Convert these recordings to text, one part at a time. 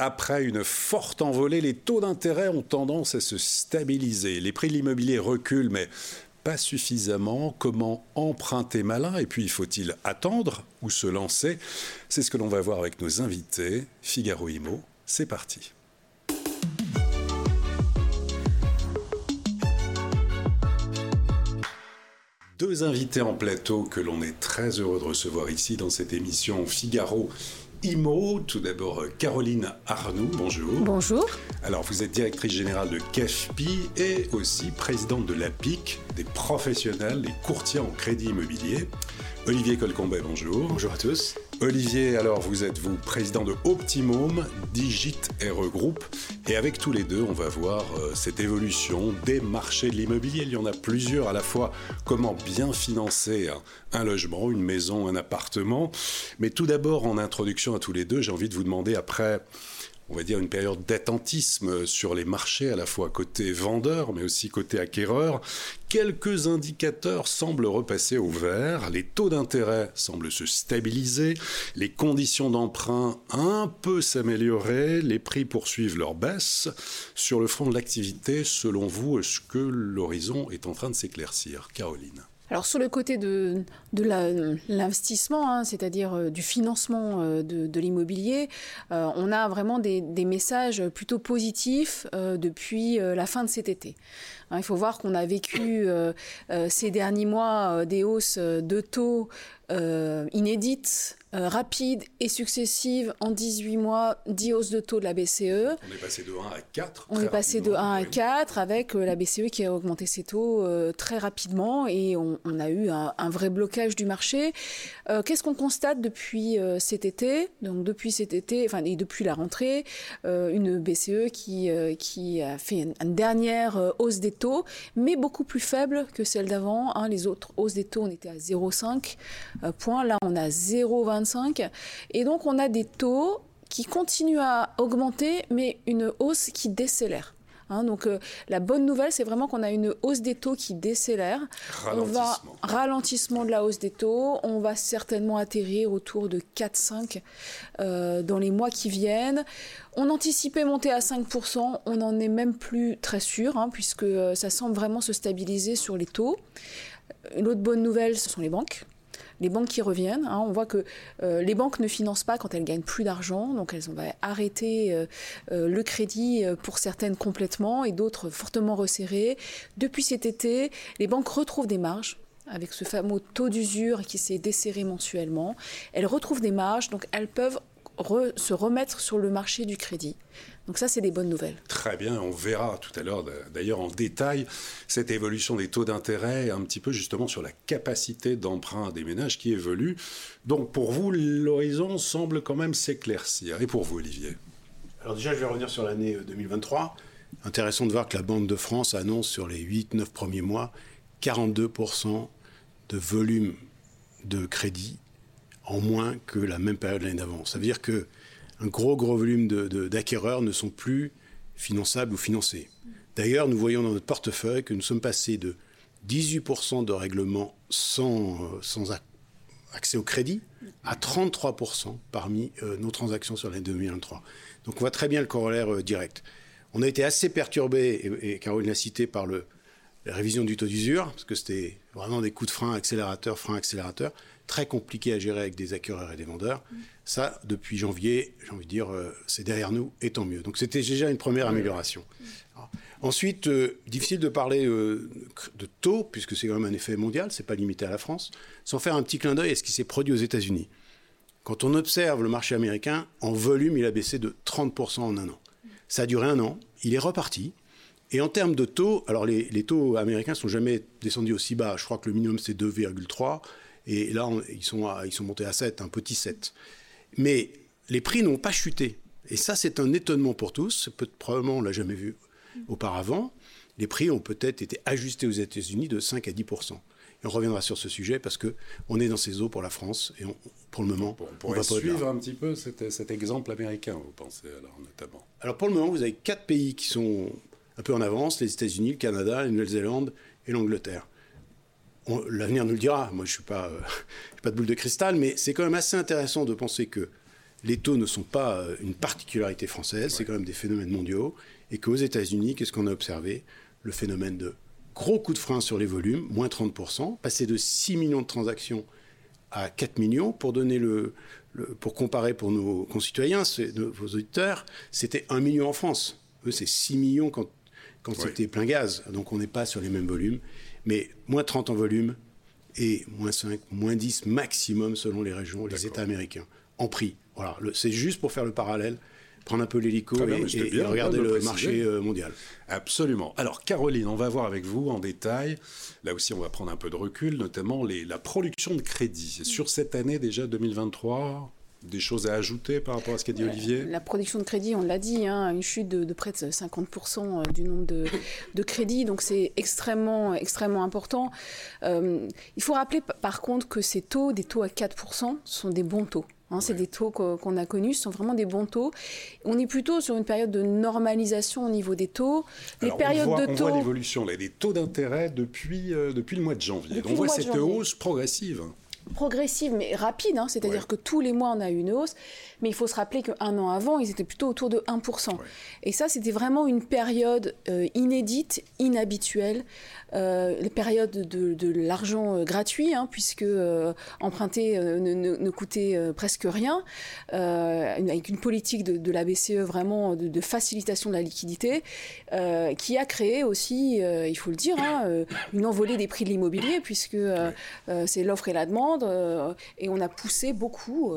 Après une forte envolée, les taux d'intérêt ont tendance à se stabiliser. Les prix de l'immobilier reculent, mais pas suffisamment. Comment emprunter malin? Et puis, faut-il attendre ou se lancer? C'est ce que l'on va voir avec nos invités. Figaro Imo, c'est parti. Deux invités en plateau que l'on est très heureux de recevoir ici dans cette émission Figaro IMO. Tout d'abord, Caroline Arnoux, bonjour. Bonjour. Alors, vous êtes directrice générale de CAFPI et aussi présidente de l'APIC, des professionnels, des courtiers en crédit immobilier. Olivier Colcombet, bonjour. Bonjour à tous. Olivier, alors vous êtes vous président de Optimum, Digit RE Group, et avec tous les deux, on va voir euh, cette évolution des marchés de l'immobilier. Il y en a plusieurs à la fois. Comment bien financer un logement, une maison, un appartement. Mais tout d'abord, en introduction à tous les deux, j'ai envie de vous demander après on va dire, une période d'attentisme sur les marchés, à la fois côté vendeur, mais aussi côté acquéreur. Quelques indicateurs semblent repasser au vert, les taux d'intérêt semblent se stabiliser, les conditions d'emprunt un peu s'améliorer, les prix poursuivent leur baisse. Sur le front de l'activité, selon vous, est-ce que l'horizon est en train de s'éclaircir Caroline? Alors sur le côté de, l'investissement, hein, c'est-à-dire euh, du financement euh, de, l'immobilier, euh, on a vraiment des, messages plutôt positifs depuis la fin de cet été. Hein, il faut voir qu'on a vécu ces derniers mois des hausses de taux inédites euh, rapide et successive en 18 mois, 10 hausses de taux de la BCE. On est passé de 1 à 4. On est passé de 1 à 4 avec euh, la BCE qui a augmenté ses taux euh, très rapidement et on, a eu un, vrai blocage du marché. Qu'est-ce qu'on constate depuis cet été? Donc depuis cet été, enfin et depuis la rentrée, une BCE qui, qui a fait une, dernière hausse des mais beaucoup plus faible que celle d'avant. Hein. Les autres hausses des taux, on était à 0,5 points. Là, on a 0,20 et donc on a des taux qui continuent à augmenter, mais une hausse qui décélère. Hein, donc euh, la bonne nouvelle, c'est vraiment qu'on a une hausse des taux qui décélère. Ralentissement. On va ralentissement de la hausse des taux. On va certainement atterrir autour de 4-5 euh, dans les mois qui viennent. On anticipait monter à 5%, on n'en est même plus très sûr, hein, puisque euh, ça semble vraiment se stabiliser sur les taux. Une autre bonne nouvelle, ce sont les banques les banques qui reviennent. Hein, on voit que euh, les banques ne financent pas quand elles gagnent plus d'argent, donc elles ont arrêté euh, euh, le crédit pour certaines complètement et d'autres fortement resserrées. Depuis cet été, les banques retrouvent des marges avec ce fameux taux d'usure qui s'est desserré mensuellement. Elles retrouvent des marges, donc elles peuvent se remettre sur le marché du crédit. Donc ça, c'est des bonnes nouvelles. Très bien, on verra tout à l'heure d'ailleurs en détail cette évolution des taux d'intérêt, un petit peu justement sur la capacité d'emprunt des ménages qui évolue. Donc pour vous, l'horizon semble quand même s'éclaircir. Et pour vous, Olivier? Alors déjà, je vais revenir sur l'année 2023. Euh, Intéressant de voir que la Banque de France annonce sur les 8-9 premiers mois 42% de volume de crédit en moins que la même période l'année d'avant. Ça veut dire que un gros, gros volume d'acquéreurs ne sont plus finançables ou financés. D'ailleurs, nous voyons dans notre portefeuille que nous sommes passés de 18% de règlements sans, euh, sans accès au crédit à 33% parmi euh, nos transactions sur l'année 2023. Donc on voit très bien le corollaire euh, direct. On a été assez perturbé, et, et Caroline l'a cité, par la révision du taux d'usure, parce que c'était vraiment des coups de frein, accélérateur, frein, accélérateur très compliqué à gérer avec des acquéreurs et des vendeurs. Ça, depuis janvier, j'ai envie de dire, euh, c'est derrière nous et tant mieux. Donc c'était déjà une première amélioration. ensuite, euh, difficile de parler euh, de taux, puisque c'est quand même un effet mondial, c'est pas limité à la France, sans faire un petit clin d'œil à ce qui s'est produit aux États-Unis. Quand on observe le marché américain, en volume, il a baissé de 30% en un an. Ça a duré un an, il est reparti. Et en termes de taux, alors les, les taux américains sont jamais descendus aussi bas. Je crois que le minimum c'est 2,3. Et là, ils, sont ils sont montés à 7, un petit 7. Mais les prix n'ont pas chuté. Et ça, c'est un étonnement pour tous. Peut probablement, on ne l'a jamais vu auparavant. Les prix ont peut-être été ajustés aux États-Unis de 5 à 10% et on reviendra sur ce sujet parce que on est dans ces eaux pour la France et pour le moment, on, pourrait va suivre un petit peu cet, cet, exemple américain, vous pensez alors notamment Alors pour le moment, vous avez quatre pays qui sont un peu en avance les États-Unis, le Canada, la Nouvelle-Zélande et l'Angleterre l'avenir nous le dira. Moi, je ne suis pas, euh, pas de boule de cristal, mais c'est quand même assez intéressant de penser que les taux ne sont pas une particularité française, c'est quand même des phénomènes mondiaux, et qu'aux États-Unis, qu'est-ce qu'on a observé? Le phénomène de gros coup de frein sur les volumes, moins 30%, passer de 6 millions de transactions à 4 millions, pour donner le, pour comparer pour nos concitoyens, vos auditeurs, c'était 1 million en France. Eux, c'est 6 millions quand, quand c'était plein gaz. Donc on n'est pas sur les mêmes volumes. Mais moins 30 en volume et moins 5, moins 10 maximum selon les régions, les États américains, en prix. Voilà, c'est juste pour faire le parallèle prendre un peu l'hélico et, regarder le marché euh, mondial. Absolument. Alors Caroline, on va voir avec vous en détail, là aussi on va prendre un peu de recul, notamment les, la production de crédit. Sur cette année déjà 2023, des choses à ajouter par rapport à ce qu'a dit Olivier? La production de crédit, on l'a dit, hein, une chute de, près de 50% euh, du nombre de, de crédits, donc c'est extrêmement, extrêmement important. Euh, il faut rappeler par contre que ces taux, des taux à 4%, sont des bons taux. Hein, c'est des taux qu'on a connus, ce sont vraiment des bons taux. On est plutôt sur une période de normalisation au niveau des taux. Les périodes de taux. On voit l'évolution des taux d'intérêt depuis, euh, depuis le mois de janvier. on voit cette hausse progressive progressive mais rapide, hein, c'est-à-dire que tous les mois on a eu une hausse, mais il faut se rappeler qu'un an avant ils étaient plutôt autour de 1%. Et ça c'était vraiment une période euh, inédite, inhabituelle, euh, la période de, l'argent euh, gratuit, hein, puisque euh, emprunter ne, coûtait presque rien, avec une politique de, la BCE vraiment de, facilitation de la liquidité, qui a créé aussi, il faut le dire, hein, une envolée des prix de l'immobilier, puisque c'est l'offre et la demande, et on a poussé beaucoup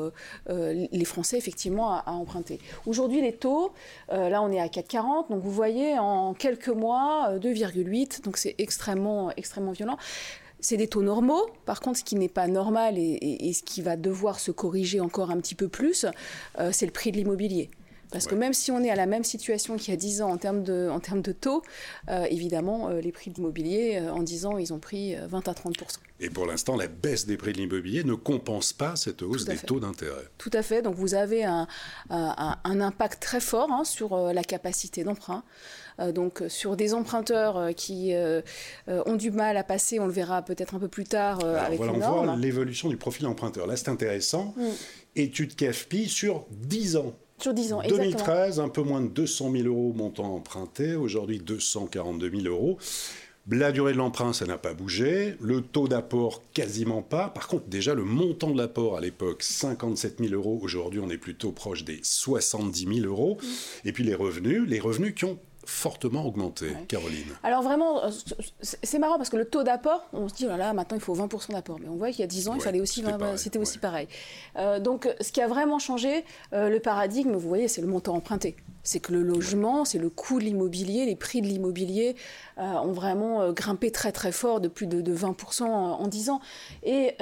les Français effectivement à, à emprunter. Aujourd'hui, les taux, là on est à 4,40, donc vous voyez en quelques mois 2,8, donc c'est extrêmement extrêmement, extrêmement violent. C'est des taux normaux. Par contre, ce qui n'est pas normal et, ce qui va devoir se corriger encore un petit peu plus, euh, c'est le prix de l'immobilier. Parce que même si on est à la même situation qu'il y a 10 ans en termes de, en termes de taux, euh, évidemment, euh, les prix de l'immobilier, en 10 ans, ils ont pris 20 à 30 Et pour l'instant, la baisse des prix de l'immobilier ne compense pas cette hausse des taux d'intérêt. Tout à fait. Donc vous avez un, un, impact très fort hein, sur la capacité d'emprunt. Euh, donc sur des emprunteurs euh, qui euh, ont du mal à passer, on le verra peut-être un peu plus tard avec voilà, On voit l'évolution du profil emprunteur. Là, c'est intéressant. Mm. Étude KFP sur 10 ans. Sur 10 ans, 2013, un peu moins de 200 000 euros montant emprunté. Aujourd'hui, 242 000 euros. La durée de l'emprunt, ça n'a pas bougé. Le taux d'apport, quasiment pas. Par contre, déjà, le montant de l'apport à l'époque, 57 000 euros. Aujourd'hui, on est plutôt proche des 70 000 euros. Mm. Et puis les revenus, les revenus qui ont fortement augmenté, Caroline. Alors vraiment, euh, c'est marrant parce que le taux d'apport, on se dit, oh là, maintenant il faut 20% d'apport. Mais on voit qu'il y a 10 ans, il fallait aussi c'était aussi pareil. Euh, donc ce qui a vraiment changé, euh, le paradigme, vous voyez, c'est le montant emprunté. C'est que le logement, c'est le coût de l'immobilier, les prix de l'immobilier ont vraiment grimpé très très fort de plus de, de 20% en 10 ans. Et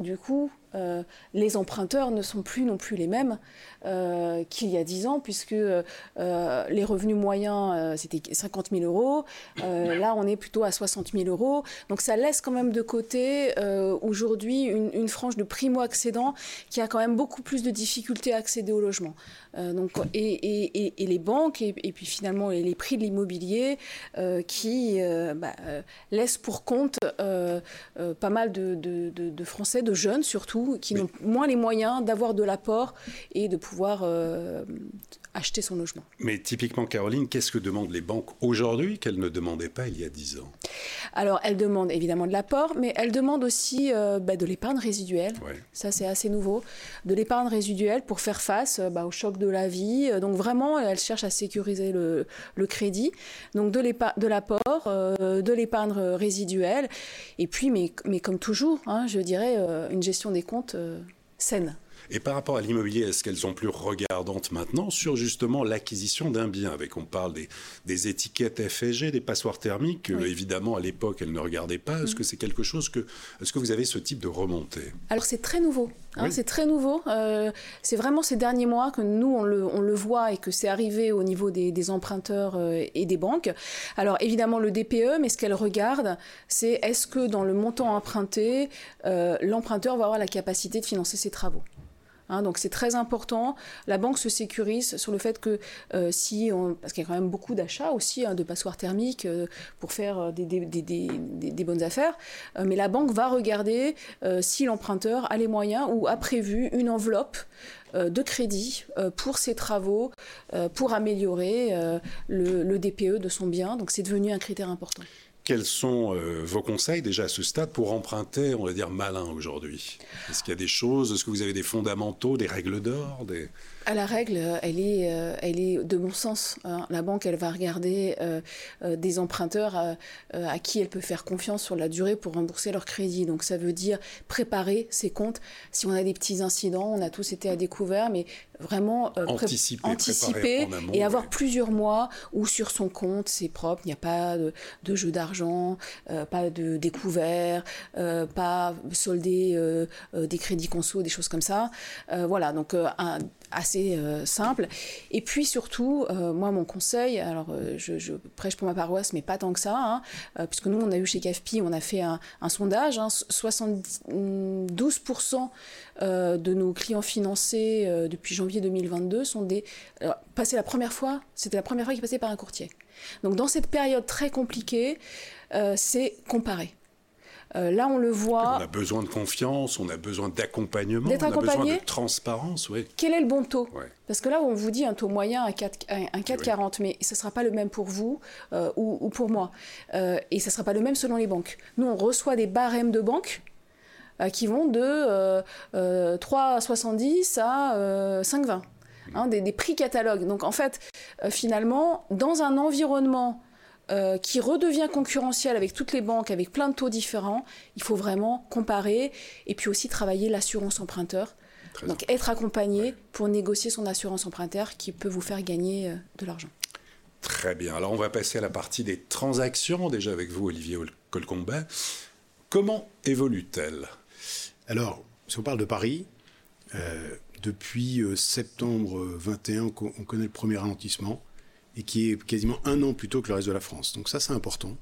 du coup, euh, les emprunteurs ne sont plus non plus les mêmes euh, qu'il y a 10 ans, puisque euh, les revenus moyens, c'était 50 000 euros. là, on est plutôt à 60 000 euros. Donc ça laisse quand même de côté aujourd'hui une, frange de primo-accédants qui a quand même beaucoup plus de difficultés à accéder au logement. donc, et, les banques, et, puis finalement les, prix de l'immobilier qui bah, laissent pour compte pas mal de Français, de jeunes surtout, qui n'ont moins les moyens d'avoir de l'apport et de pouvoir euh, acheter son logement. Mais typiquement, Caroline, qu'est-ce que demandent les banques aujourd'hui qu'elles ne demandaient pas il y a 10 ans? Alors, elles demandent évidemment de l'apport, mais elles demandent aussi euh, bah, de l'épargne résiduelle. Ça, c'est assez nouveau. De l'épargne résiduelle pour faire face euh, bah, au choc de la vie. Donc, vraiment, elles cherchent à sécuriser le, crédit. Donc, de l'apport, de l'épargne résiduelle. Et puis, mais, mais comme toujours, hein, je dirais, une gestion des comptes saine. Et par rapport à l'immobilier, est-ce qu'elles sont plus regardantes maintenant sur justement l'acquisition d'un bien avec, on parle des, des étiquettes FSG, des passoires thermiques, évidemment à l'époque elles ne regardaient pas. Est-ce mm. que c'est quelque chose que, est-ce que vous avez ce type de remontée? Alors c'est très nouveau. Hein, c'est très nouveau. Euh, c'est vraiment ces derniers mois que nous, on le, on le voit et que c'est arrivé au niveau des, des emprunteurs euh, et des banques. Alors évidemment le DPE, mais ce qu'elle regarde, c'est est-ce que dans le montant emprunté, euh, l'emprunteur va avoir la capacité de financer ses travaux? Hein, donc c'est très important. La banque se sécurise sur le fait que euh, si on, parce qu'il y a quand même beaucoup d'achats aussi hein, de passoires thermiques euh, pour faire euh, des, bonnes affaires, mais la banque va regarder si l'emprunteur a les moyens ou a prévu une enveloppe de crédit pour ses travaux, pour améliorer le, le DPE de son bien. Donc c'est devenu un critère important. Quels sont euh, vos conseils déjà à ce stade pour emprunter, on va dire, malin aujourd'hui? Est-ce qu'il y a des choses, est-ce que vous avez des fondamentaux, des règles d'or des... À la règle, elle est, euh, elle est de bon sens. Hein. La banque, elle va regarder euh, euh, des emprunteurs à qui elle peut faire confiance sur la durée pour rembourser leur crédit. Donc ça veut dire préparer ses comptes. Si on a des petits incidents, on a tous été à découvert, mais vraiment anticiper, anticiper et avoir plusieurs mois où sur son compte c'est propre, il n'y a pas de, de jeu d'argent, pas de découvert, pas solder des crédits conso, des choses comme ça. voilà, donc un, assez euh, simple. Et puis surtout, euh, moi, mon conseil, alors euh, je, prêche pour ma paroisse, mais pas tant que ça, hein, puisque nous, on a eu chez CAFPI, on a fait un, sondage, 72% hein, de nos clients financés depuis janvier 2022 sont des... passé la première fois, c'était la première fois qu'ils passaient par un courtier. Donc dans cette période très compliquée, c'est comparer. Euh, là, on le voit. On a besoin de confiance, on a besoin d'accompagnement, on a besoin de transparence. Oui. Quel est le bon taux Parce que là, on vous dit un taux moyen à 4,40, mais ce ne sera pas le même pour vous euh, ou, pour moi. Euh, et ce ne sera pas le même selon les banques. Nous, on reçoit des barèmes de banques qui vont de 3,70 à 5,20. Hein, des, des, prix catalogues. Donc en fait, finalement, dans un environnement euh, qui redevient concurrentiel avec toutes les banques, avec plein de taux différents, il faut vraiment comparer et puis aussi travailler l'assurance emprunteur. Donc être accompagné pour négocier son assurance emprunteur qui peut vous faire gagner euh, de l'argent. Très bien. Alors on va passer à la partie des transactions, déjà avec vous Olivier Colcombet. Comment évolue-t-elle? Alors, si on parle de Paris, euh, depuis septembre 21, on connaît le premier ralentissement et qui est quasiment un an plus tôt que le reste de la France. Donc ça, c'est important.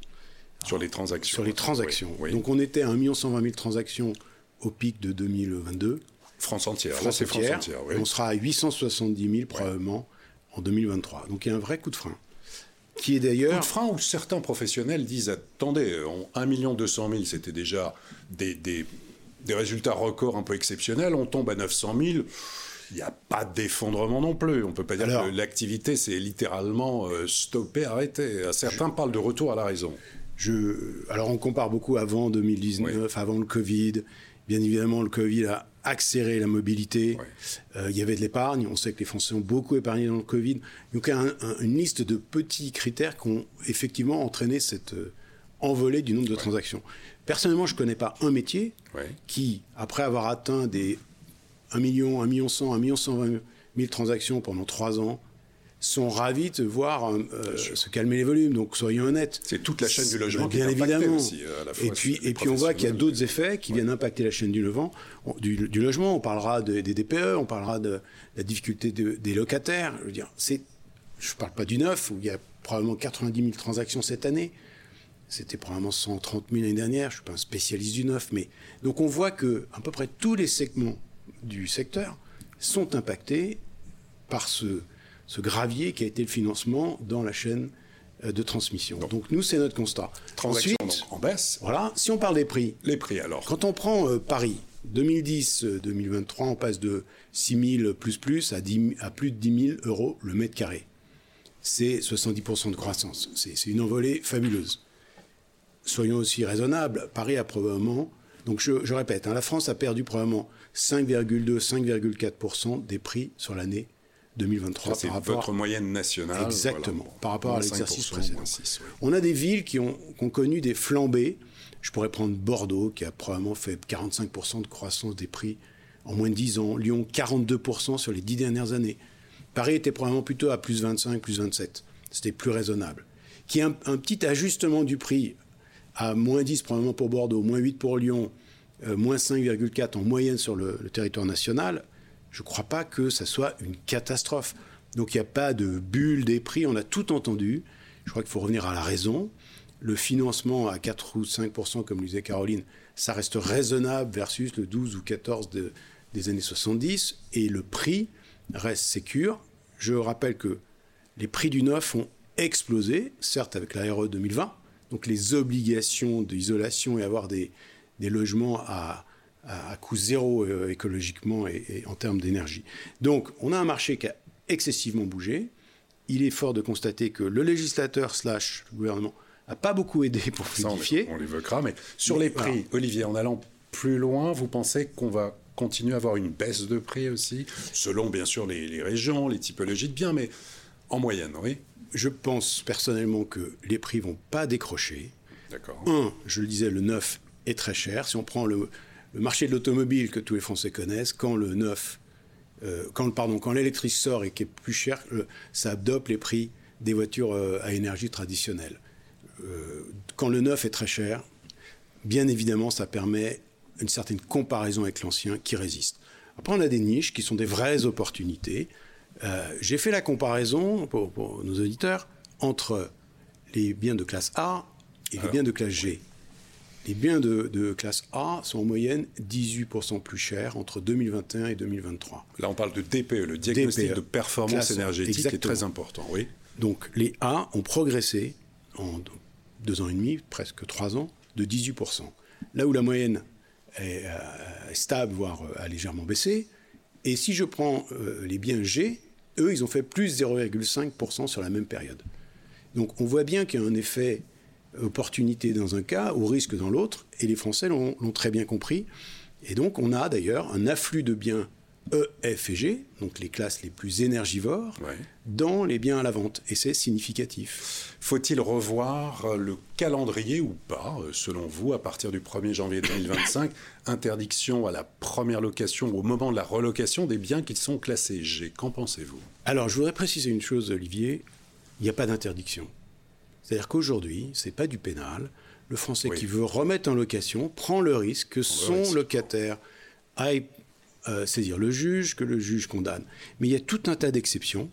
Sur les transactions. Sur les transactions. Donc on était à 1 120 000 transactions au pic de 2022. France entière. France Là, entière. France entière On sera à 870 000 probablement en 2023. Donc il y a un vrai coup de frein. Qui est d'ailleurs. Coup de frein où certains professionnels disent attendez, 1 200 000, c'était déjà des, des, des résultats records un peu exceptionnels. On tombe à 900 000 il n'y a pas d'effondrement non plus. On ne peut pas dire que l'activité s'est littéralement euh, stoppée, arrêtée. Certains parlent de retour à la raison. Je, alors on compare beaucoup avant 2019, avant le Covid. Bien évidemment, le Covid a accéléré la mobilité. Euh, il y avait de l'épargne. On sait que les Français ont beaucoup épargné dans le Covid. Donc il y a une liste de petits critères qui ont effectivement entraîné cette euh, envolée du nombre de transactions. Personnellement, je ne connais pas un métier qui, après avoir atteint des 1 million, 1 million 100, 1 million 120 000 transactions pendant 3 ans, sont ravis de voir euh, se calmer les volumes. Donc soyons honnêtes. C'est toute la chaîne du logement bien qui est évidemment. Aussi, euh, à la fois et puis et puis on voit qu'il y a d'autres effets qui viennent impacter la chaîne du, logement. Du, logement. On parlera des DPE, on parlera de la difficulté des locataires. Je veux dire, c'est, je parle pas du neuf où il y a probablement 90 000 transactions cette année. C'était probablement 130 000 l'année dernière. Je suis pas un spécialiste du neuf, mais donc on voit que à peu près tous les segments du secteur sont impactés par ce, ce gravier qui a été le financement dans la chaîne euh, de transmission. Donc, nous, c'est notre constat. Ensuite, en baisse. Voilà. Si on parle des prix. Les prix alors. Quand on prend euh, Paris, 2010-2023, on passe de 6 000 plus plus à, 10, à plus de 10 000 euros le mètre carré. C'est 70% de croissance. C'est une envolée fabuleuse. Soyons aussi raisonnables. Paris a probablement donc je, répète, hein, la France a perdu probablement 5,2-5,4% des prix sur l'année 2023 par rapport votre moyenne nationale. Exactement, par rapport à l'exercice précédent. On a des villes qui ont, connu des flambées. Je pourrais prendre Bordeaux, qui a probablement fait 45% de croissance des prix en moins de 10 ans. Lyon, 42% sur les 10 dernières années. Paris était probablement plutôt à plus 25, plus 27. C'était plus raisonnable. Qui a un, un petit ajustement du prix à moins 10 probablement pour Bordeaux, moins 8 pour Lyon, euh, moins 5,4 en moyenne sur le, territoire national, je ne crois pas que ça soit une catastrophe. Donc il n'y a pas de bulle des prix, on a tout entendu. Je crois qu'il faut revenir à la raison. Le financement à 4 ou 5% comme le disait Caroline, ça reste raisonnable versus le 12 ou 14 de, des années 70 et le prix reste sécure. Je rappelle que les prix du neuf ont explosé, certes avec la RE 2020, donc les obligations d'isolation et avoir des, logements à, coût zéro euh, écologiquement et, en termes d'énergie. Donc on a un marché qui a excessivement bougé. Il est fort de constater que le législateur slash le gouvernement n'a pas beaucoup aidé pour fluidifier. on, l'évoquera, mais sur les prix, Olivier, en allant plus loin, vous pensez qu'on va continuer à avoir une baisse de prix aussi, selon bien sûr les régions, les typologies de biens, mais en moyenne, oui je pense personnellement que les prix vont pas décrocher. D'accord. Un, je le disais, le neuf est très cher. Si on prend le, marché de l'automobile que tous les Français connaissent, quand le neuf, euh, quand, pardon, quand l'électrique sort et qui est plus cher, ça adopte les prix des voitures euh, à énergie traditionnelle. Euh, quand le neuf est très cher, bien évidemment, ça permet une certaine comparaison avec l'ancien qui résiste. Après, on a des niches qui sont des vraies opportunités. Euh, j'ai fait la comparaison pour, nos auditeurs entre les biens de classe A et les biens de classe G. Les biens de, classe A sont en moyenne 18% plus chers entre 2021 et 2023. Là, on parle de DPE, le diagnostic de performance énergétique est très important, oui. Donc, les A ont progressé en deux ans et demi, presque trois ans, de 18%. Là où la moyenne est, euh, stable, voire euh, a légèrement baissé. Et si je prends les biens G, eux, ils ont fait plus 0,5% sur la même période. Donc on voit bien qu'il y a un effet opportunité dans un cas, ou risque dans l'autre, et les Français l'ont très bien compris. Et donc on a d'ailleurs un afflux de biens E, F et G, donc les classes les plus énergivores, dans les biens à la vente. Et c'est significatif. Faut-il revoir le calendrier ou pas, selon vous, à partir du 1er janvier 2025 Interdiction à la première location au moment de la relocation des biens qui sont classés G? Qu'en pensez-vous? Alors, je voudrais préciser une chose, Olivier. Il n'y a pas d'interdiction. C'est-à-dire qu'aujourd'hui, ce n'est pas du pénal. Le Français qui veut remettre en location prend le risque que son locataire aille euh, saisir le juge, que le juge condamne. Mais il y a tout un tas d'exceptions.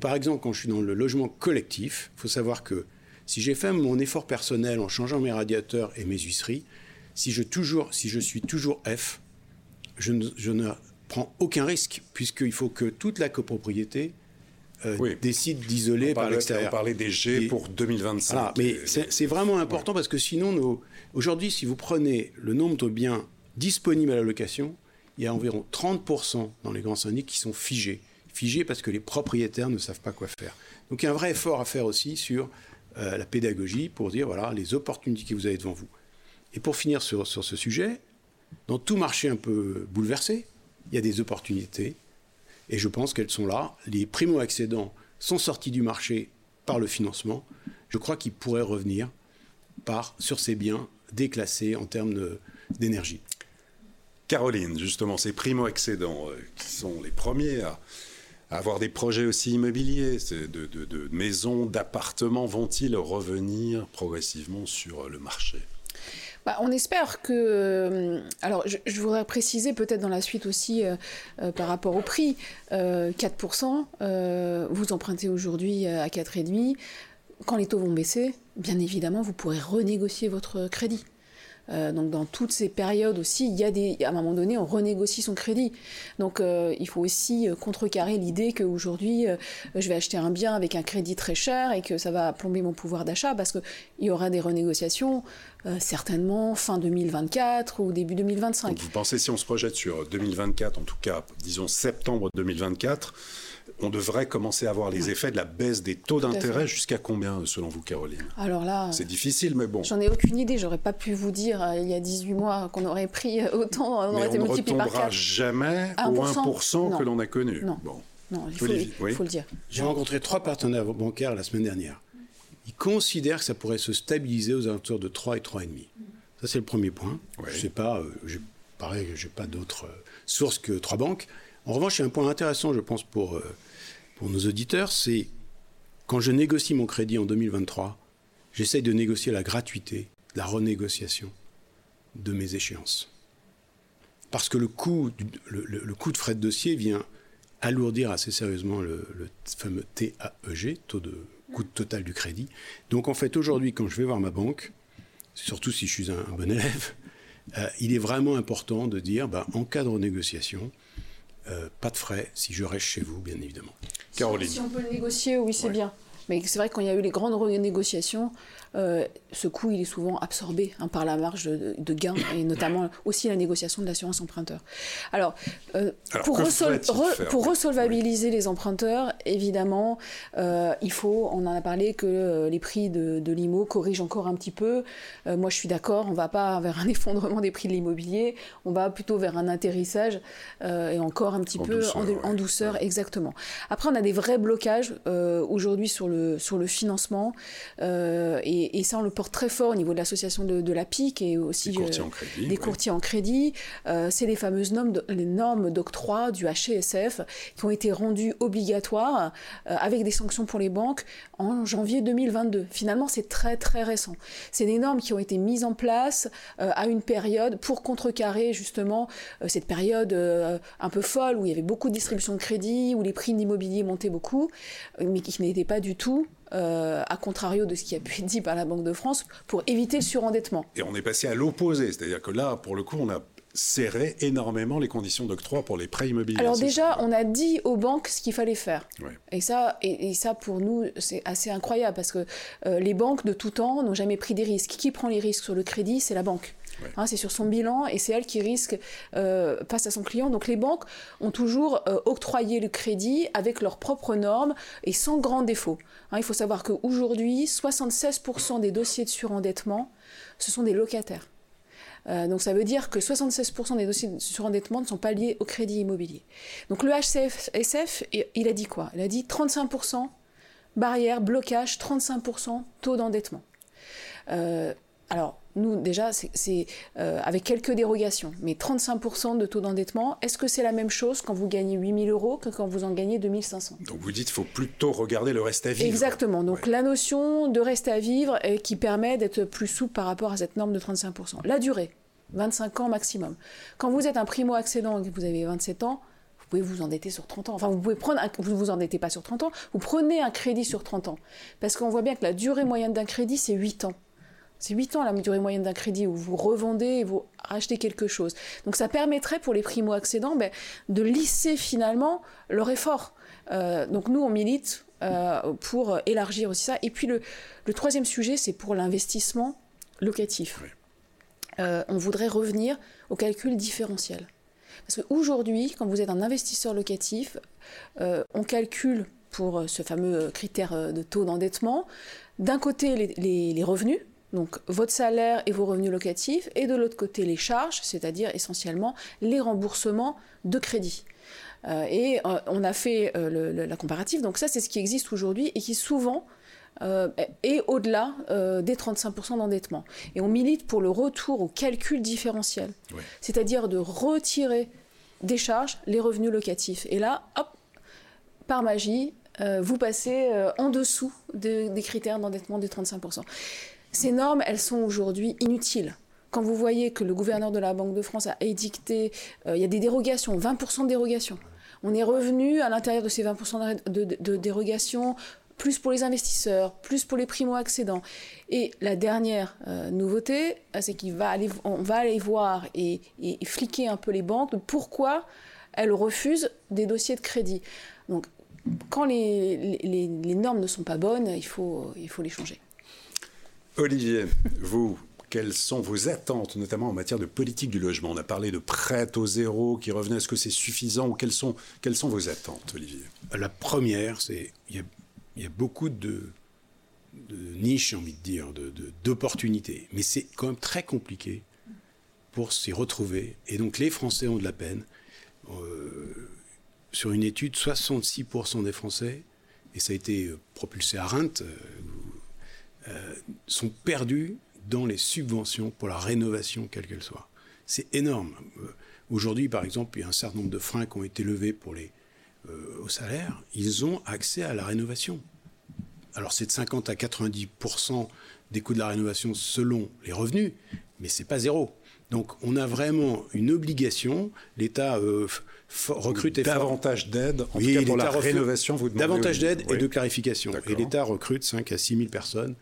par exemple, quand je suis dans le logement collectif, il faut savoir que si j'ai fait mon effort personnel en changeant mes radiateurs et mes huisseries, si je, toujours, si je suis toujours F, je ne, prends aucun risque, puisqu'il faut que toute la copropriété euh, décide d'isoler par l'extérieur. On parlait des G pour 2025. mais c'est vraiment important parce que sinon, aujourd'hui, si vous prenez le nombre de biens disponibles à la location, il y a environ 30% dans les grands syndics qui sont figés. Figés parce que les propriétaires ne savent pas quoi faire. Donc il y a un vrai effort à faire aussi sur euh, la pédagogie pour dire voilà les opportunités que vous avez devant vous. Et pour finir sur, sur ce sujet, dans tout marché un peu bouleversé, il y a des opportunités et je pense qu'elles sont là. Les primo-accédants sont sortis du marché par le financement. Je crois qu'ils pourraient revenir sur ces biens déclassés en termes d'énergie. Caroline, justement, ces primo-excédents euh, qui sont les premiers à, avoir des projets aussi immobiliers, de, maisons, d'appartements, vont-ils revenir progressivement sur le marché? Bah, on espère que. Euh, alors, je, voudrais préciser peut-être dans la suite aussi euh, par rapport au prix 4%, vous empruntez aujourd'hui à 4,5%. Quand les taux vont baisser, bien évidemment, vous pourrez renégocier votre crédit. Euh, donc dans toutes ces périodes aussi, il y a des, à un moment donné, on renégocie son crédit. Donc euh, il faut aussi euh, contrecarrer l'idée qu'aujourd'hui, je vais acheter un bien avec un crédit très cher et que ça va plomber mon pouvoir d'achat parce qu'il y aura des renégociations certainement fin 2024 ou début 2025. Donc vous pensez si on se projette sur 2024, en tout cas, disons septembre 2024, on devrait commencer à voir les effets de la baisse des taux d'intérêt jusqu'à combien, selon vous, Caroline? Alors là, c'est difficile, mais bon. J'en ai aucune idée. J'aurais pas pu vous dire euh, il y a 18 mois qu'on aurait pris euh, autant, on aurait été multiplié par 4. jamais au 1% que l'on a connu. Non. Bon. Non, il faut, le dire. J'ai rencontré trois partenaires bancaires la semaine dernière. Ils considèrent que ça pourrait se stabiliser aux alentours de 3 et 3,5. Ça, c'est le premier point. Je ne sais pas, euh, pareil, je n'ai pas d'autres sources que trois banques. En revanche, il y a un point intéressant, je pense, pour pour nos auditeurs, c'est quand je négocie mon crédit en 2023, j'essaye de négocier la gratuité, la renégociation de mes échéances. Parce que le coût, de frais de dossier vient alourdir assez sérieusement le, fameux TAEG, taux de coût total du crédit. Donc en fait, aujourd'hui, quand je vais voir ma banque, surtout si je suis un, bon élève, il est vraiment important de dire, ben, en cas de renégociation, pas de frais si je reste chez vous, bien évidemment. Caroline. Si on peut le négocier, oui, c'est bien. Mais c'est vrai que quand il y a eu les grandes renégociations, euh, ce coût il est souvent absorbé hein, par la marge de, de, gain et notamment aussi la négociation de l'assurance emprunteur. Alors, euh, pour, pour resolvabiliser les emprunteurs, évidemment, euh, il faut, on en a parlé, que les prix de, de l'IMO corrigent encore un petit peu. moi, je suis d'accord, on ne va pas vers un effondrement des prix de l'immobilier, on va plutôt vers un atterrissage et encore un petit peu en, douceur, exactement. Après, on a des vrais blocages aujourd'hui sur le, sur le financement et et, ça, on le porte très fort au niveau de l'association de, la PIC et aussi des courtiers en crédit. Euh, c'est les fameuses normes, les normes d'octroi du HCSF qui ont été rendues obligatoires euh, avec des sanctions pour les banques en janvier 2022. Finalement, c'est très très récent. C'est des normes qui ont été mises en place euh, à une période pour contrecarrer justement cette période un peu folle où il y avait beaucoup de distribution de crédit, où les prix de l'immobilier montaient beaucoup, mais qui n'étaient pas du tout euh, à contrario de ce qui a pu être dit par la Banque de France, pour éviter le surendettement. Et on est passé à l'opposé, c'est-à-dire que là, pour le coup, on a serré énormément les conditions d'octroi pour les prêts immobiliers. Alors déjà, on a dit aux banques ce qu'il fallait faire. Et, ça, et, ça, pour nous, c'est assez incroyable parce que euh, les banques de tout temps n'ont jamais pris des risques. Qui prend les risques sur le crédit? C'est la banque. Hein, c'est sur son bilan et c'est elle qui risque euh, face à son client. Donc les banques ont toujours euh, octroyé le crédit avec leurs propres normes et sans grand défaut. Hein, il faut savoir qu'aujourd'hui, 76% des dossiers de surendettement, ce sont des locataires. Euh, donc ça veut dire que 76% des dossiers de surendettement ne sont pas liés au crédit immobilier. Donc le HCSF, il a dit quoi? Il a dit 35% barrière, blocage, 35% taux d'endettement. Alors, nous, déjà, c'est euh, avec quelques dérogations, mais 35% de taux d'endettement. Est-ce que c'est la même chose quand vous gagnez 8000 euros que quand vous en gagnez 2500 Donc vous dites qu'il faut plutôt regarder le reste à vivre. Exactement. Donc la notion de reste à vivre qui permet d'être plus souple par rapport à cette norme de 35%. La durée, 25 ans maximum. Quand vous êtes un primo-accédant et que vous avez 27 ans, vous pouvez vous endetter sur 30 ans. Enfin, vous pouvez prendre, vous vous endettez pas sur 30 ans, vous prenez un crédit sur 30 ans. Parce qu'on voit bien que la durée moyenne d'un crédit, c'est 8 ans. C'est 8 ans la durée moyenne d'un crédit où vous revendez et vous rachetez quelque chose. Donc ça permettrait pour les primo-accédants ben, de lisser finalement leur effort. Euh, donc nous, on milite euh, pour élargir aussi ça. Et puis le, troisième sujet, c'est pour l'investissement locatif. Euh, on voudrait revenir au calcul différentiel. Parce qu'aujourd'hui, quand vous êtes un investisseur locatif, on calcule pour ce fameux critère de taux d'endettement, d'un côté les revenus, donc votre salaire et vos revenus locatifs, et de l'autre côté les charges, c'est-à-dire essentiellement les remboursements de crédit. Euh, et euh, on a fait euh, la comparative, donc ça c'est ce qui existe aujourd'hui et qui souvent est au-delà des 35% d'endettement. Et on milite pour le retour au calcul différentiel, c'est-à-dire de retirer des charges les revenus locatifs. Et là, hop, par magie, vous passez en dessous des critères d'endettement des 35%. Ces normes, elles sont aujourd'hui inutiles. Quand vous voyez que le gouverneur de la Banque de France a édicté, euh, il y a des dérogations, 20% de dérogations. On est revenu à l'intérieur de ces 20% de, dérogations, plus pour les investisseurs, plus pour les primo-accédants. Et la dernière euh, nouveauté, euh, c'est qu'on va aller, voir et, fliquer un peu les banques pourquoi elles refusent des dossiers de crédit. Donc, quand les, normes ne sont pas bonnes, il faut les changer. Olivier, vous, quelles sont vos attentes, notamment en matière de politique du logement? On a parlé de prêt au zéro qui revenait. Est-ce que c'est suffisant quelles sont, sont vos attentes, Olivier? La première, c'est il y, a beaucoup de, niches, j'ai envie de dire, d'opportunités. Mais c'est quand même très compliqué pour s'y retrouver. Et donc les Français ont de la peine. Euh, sur une étude, 66% des Français, et ça a été propulsé à Reims, euh, euh, sont perdus dans les subventions pour la rénovation, quelle qu'elle soit. C'est énorme. Euh, aujourd'hui, par exemple, il y a un certain nombre de freins qui ont été levés pour les, euh, au salaire. Ils ont accès à la rénovation. Alors, c'est de 50 à 90% des coûts de la rénovation selon les revenus, mais c'est pas zéro. Donc, on a vraiment une obligation. L'État recrute davantage d'aide, en tout cas pour la rénovation. Vous davantage d'aide et de clarification. Et l'État recrute 5 à 6 000 personnes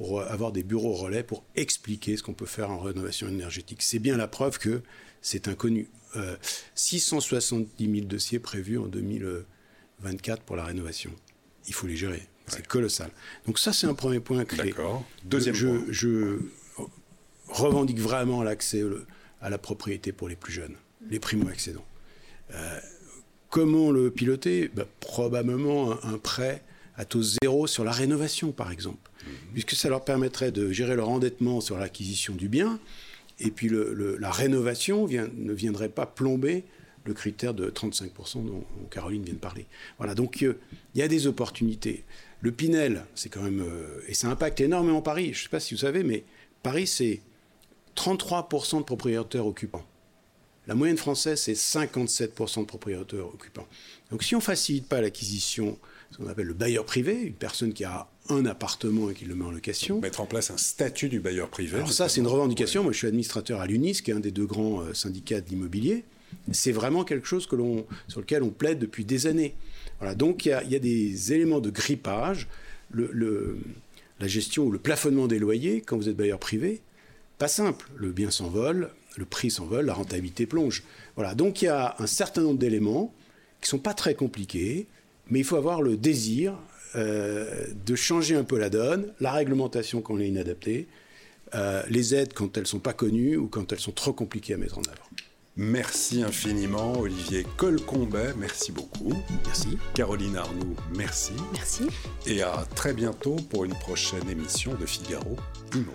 pour avoir des bureaux relais pour expliquer ce qu'on peut faire en rénovation énergétique. C'est bien la preuve que c'est inconnu. 670 000 dossiers prévus en 2024 pour la rénovation. Il faut les gérer. C'est colossal. Donc ça, c'est un premier point clé. D'accord. Deuxième je, point. Je revendique vraiment l'accès à la propriété pour les plus jeunes, les primo-accédants. Euh, comment le piloter? Ben, Probablement un, prêt à taux zéro sur la rénovation, par exemple. Puisque ça leur permettrait de gérer leur endettement sur l'acquisition du bien, et puis la rénovation ne viendrait pas plomber le critère de 35% dont, Caroline vient de parler. Voilà, donc euh, il y a des opportunités. Le Pinel, c'est quand même. Euh, et ça impacte énormément Paris. Je ne sais pas si vous savez, mais Paris, c'est 33% de propriétaires occupants. La moyenne française, c'est 57% de propriétaires occupants. Donc si on ne facilite pas l'acquisition, ce qu'on appelle le bailleur privé, une personne qui a un appartement et qui le met en location. Mettre en place un statut du bailleur privé. Alors ça, c'est une revendication. Moi, je suis administrateur à l'UNIS, qui est un des deux grands euh, syndicats de l'immobilier. C'est vraiment quelque chose que sur lequel on plaide depuis des années. Voilà, donc il y, a, des éléments de grippage. la gestion ou le plafonnement des loyers, quand vous êtes bailleur privé, pas simple. Le bien s'envole, le prix s'envole, la rentabilité plonge. Voilà, donc il y a un certain nombre d'éléments qui ne sont pas très compliqués, mais il faut avoir le désir euh, de changer un peu la donne, la réglementation quand elle est inadaptée, euh, les aides quand elles ne sont pas connues ou quand elles sont trop compliquées à mettre en œuvre. Merci infiniment, Olivier Colcombet, merci beaucoup. Merci. Caroline Arnoux, merci. Merci. Et à très bientôt pour une prochaine émission de Figaro Imo.